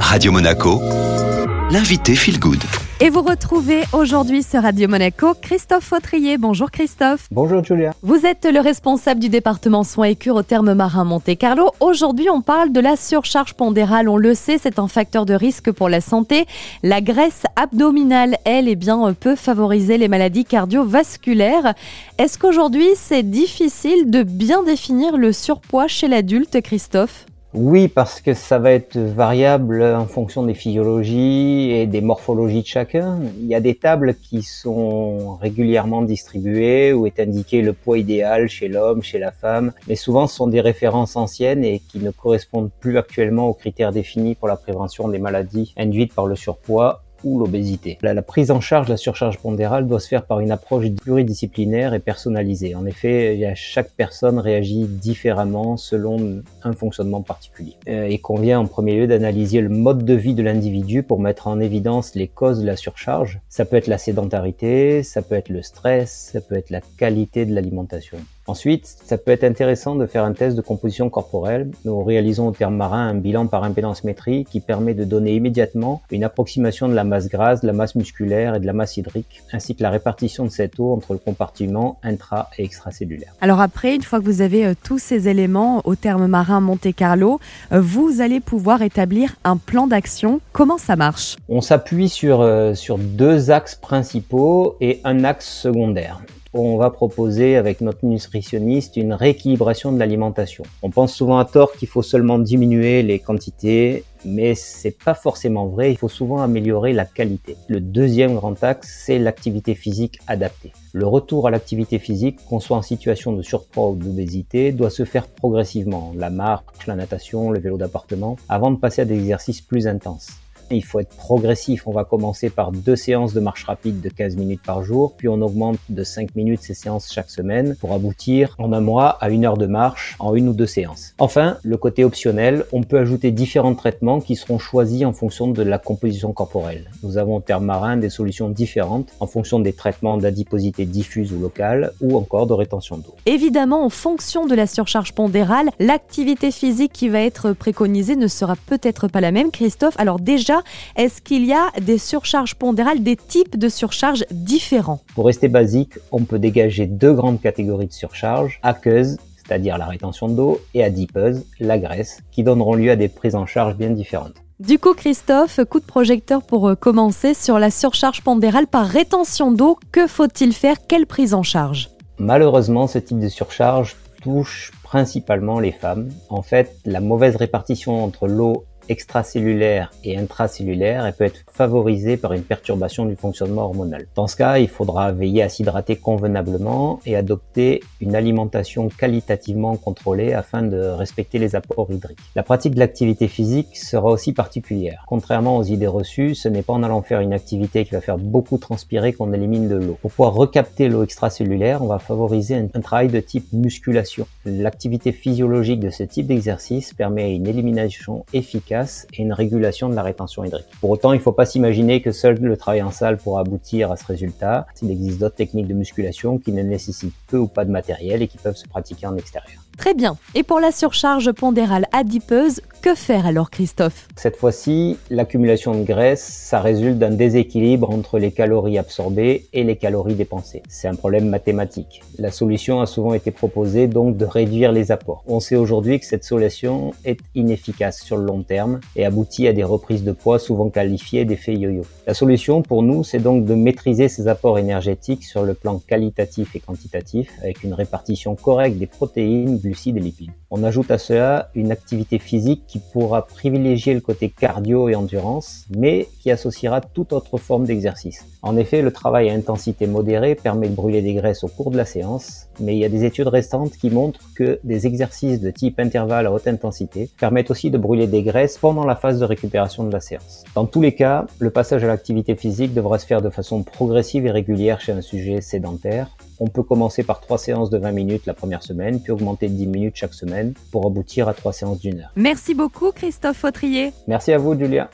Radio Monaco, l'invité Feel Good. Et vous retrouvez aujourd'hui sur Radio Monaco Christophe Fautrier. Bonjour Christophe. Bonjour Julia. Vous êtes le responsable du département soins et cure au terme marin Monte-Carlo. Aujourd'hui, on parle de la surcharge pondérale. On le sait, c'est un facteur de risque pour la santé. La graisse abdominale, elle, eh bien, peut favoriser les maladies cardiovasculaires. Est-ce qu'aujourd'hui, c'est difficile de bien définir le surpoids chez l'adulte, Christophe? Oui, parce que ça va être variable en fonction des physiologies et des morphologies de chacun. Il y a des tables qui sont régulièrement distribuées où est indiqué le poids idéal chez l'homme, chez la femme, mais souvent ce sont des références anciennes et qui ne correspondent plus actuellement aux critères définis pour la prévention des maladies induites par le surpoids l'obésité. La, prise en charge de la surcharge pondérale doit se faire par une approche pluridisciplinaire et personnalisée. En effet, chaque personne réagit différemment selon un fonctionnement particulier. Euh, il convient en premier lieu d'analyser le mode de vie de l'individu pour mettre en évidence les causes de la surcharge. Ça peut être la sédentarité, ça peut être le stress, ça peut être la qualité de l'alimentation. Ensuite, ça peut être intéressant de faire un test de composition corporelle. Nous réalisons au terme marin un bilan par impédance-métrie qui permet de donner immédiatement une approximation de la masse grasse, de la masse musculaire et de la masse hydrique, ainsi que la répartition de cette eau entre le compartiment intra- et extracellulaire. Alors après, une fois que vous avez euh, tous ces éléments au terme marin Monte-Carlo, euh, vous allez pouvoir établir un plan d'action. Comment ça marche? On s'appuie sur, euh, sur deux axes principaux et un axe secondaire on va proposer avec notre nutritionniste une rééquilibration de l'alimentation. On pense souvent à tort qu'il faut seulement diminuer les quantités, mais c'est pas forcément vrai. Il faut souvent améliorer la qualité. Le deuxième grand axe, c'est l'activité physique adaptée. Le retour à l'activité physique, qu'on soit en situation de surpoids ou d'obésité, doit se faire progressivement. La marche, la natation, le vélo d'appartement, avant de passer à des exercices plus intenses. Il faut être progressif. On va commencer par deux séances de marche rapide de 15 minutes par jour, puis on augmente de 5 minutes ces séances chaque semaine pour aboutir en un mois à une heure de marche en une ou deux séances. Enfin, le côté optionnel, on peut ajouter différents traitements qui seront choisis en fonction de la composition corporelle. Nous avons au terme marin des solutions différentes en fonction des traitements d'adiposité diffuse ou locale ou encore de rétention d'eau. Évidemment, en fonction de la surcharge pondérale, l'activité physique qui va être préconisée ne sera peut-être pas la même. Christophe, alors déjà, est-ce qu'il y a des surcharges pondérales, des types de surcharges différents? Pour rester basique, on peut dégager deux grandes catégories de surcharge, aqueuse, c'est-à-dire la rétention d'eau, et adipeuse, la graisse, qui donneront lieu à des prises en charge bien différentes. Du coup, Christophe, coup de projecteur pour euh, commencer sur la surcharge pondérale par rétention d'eau. Que faut-il faire? Quelle prise en charge? Malheureusement, ce type de surcharge touche principalement les femmes. En fait, la mauvaise répartition entre l'eau extracellulaire et intracellulaire, elle peut être favorisée par une perturbation du fonctionnement hormonal. Dans ce cas, il faudra veiller à s'hydrater convenablement et adopter une alimentation qualitativement contrôlée afin de respecter les apports hydriques. La pratique de l'activité physique sera aussi particulière. Contrairement aux idées reçues, ce n'est pas en allant faire une activité qui va faire beaucoup transpirer qu'on élimine de l'eau. Pour pouvoir recapter l'eau extracellulaire, on va favoriser un, un travail de type musculation. L'activité physiologique de ce type d'exercice permet une élimination efficace et une régulation de la rétention hydrique. Pour autant, il ne faut pas s'imaginer que seul le travail en salle pourra aboutir à ce résultat. Il existe d'autres techniques de musculation qui ne nécessitent peu ou pas de matériel et qui peuvent se pratiquer en extérieur. Très bien. Et pour la surcharge pondérale adipeuse, que faire alors Christophe? Cette fois-ci, l'accumulation de graisse, ça résulte d'un déséquilibre entre les calories absorbées et les calories dépensées. C'est un problème mathématique. La solution a souvent été proposée donc de réduire les apports. On sait aujourd'hui que cette solution est inefficace sur le long terme et aboutit à des reprises de poids souvent qualifiées d'effet yo-yo. La solution pour nous, c'est donc de maîtriser ces apports énergétiques sur le plan qualitatif et quantitatif avec une répartition correcte des protéines, glucides et lipides. On ajoute à cela une activité physique qui pourra privilégier le côté cardio et endurance, mais qui associera toute autre forme d'exercice. En effet, le travail à intensité modérée permet de brûler des graisses au cours de la séance, mais il y a des études restantes qui montrent que des exercices de type intervalle à haute intensité permettent aussi de brûler des graisses pendant la phase de récupération de la séance. Dans tous les cas, le passage à l'activité physique devra se faire de façon progressive et régulière chez un sujet sédentaire, on peut commencer par trois séances de 20 minutes la première semaine, puis augmenter de 10 minutes chaque semaine pour aboutir à trois séances d'une heure. Merci beaucoup Christophe Fautrier. Merci à vous Julia.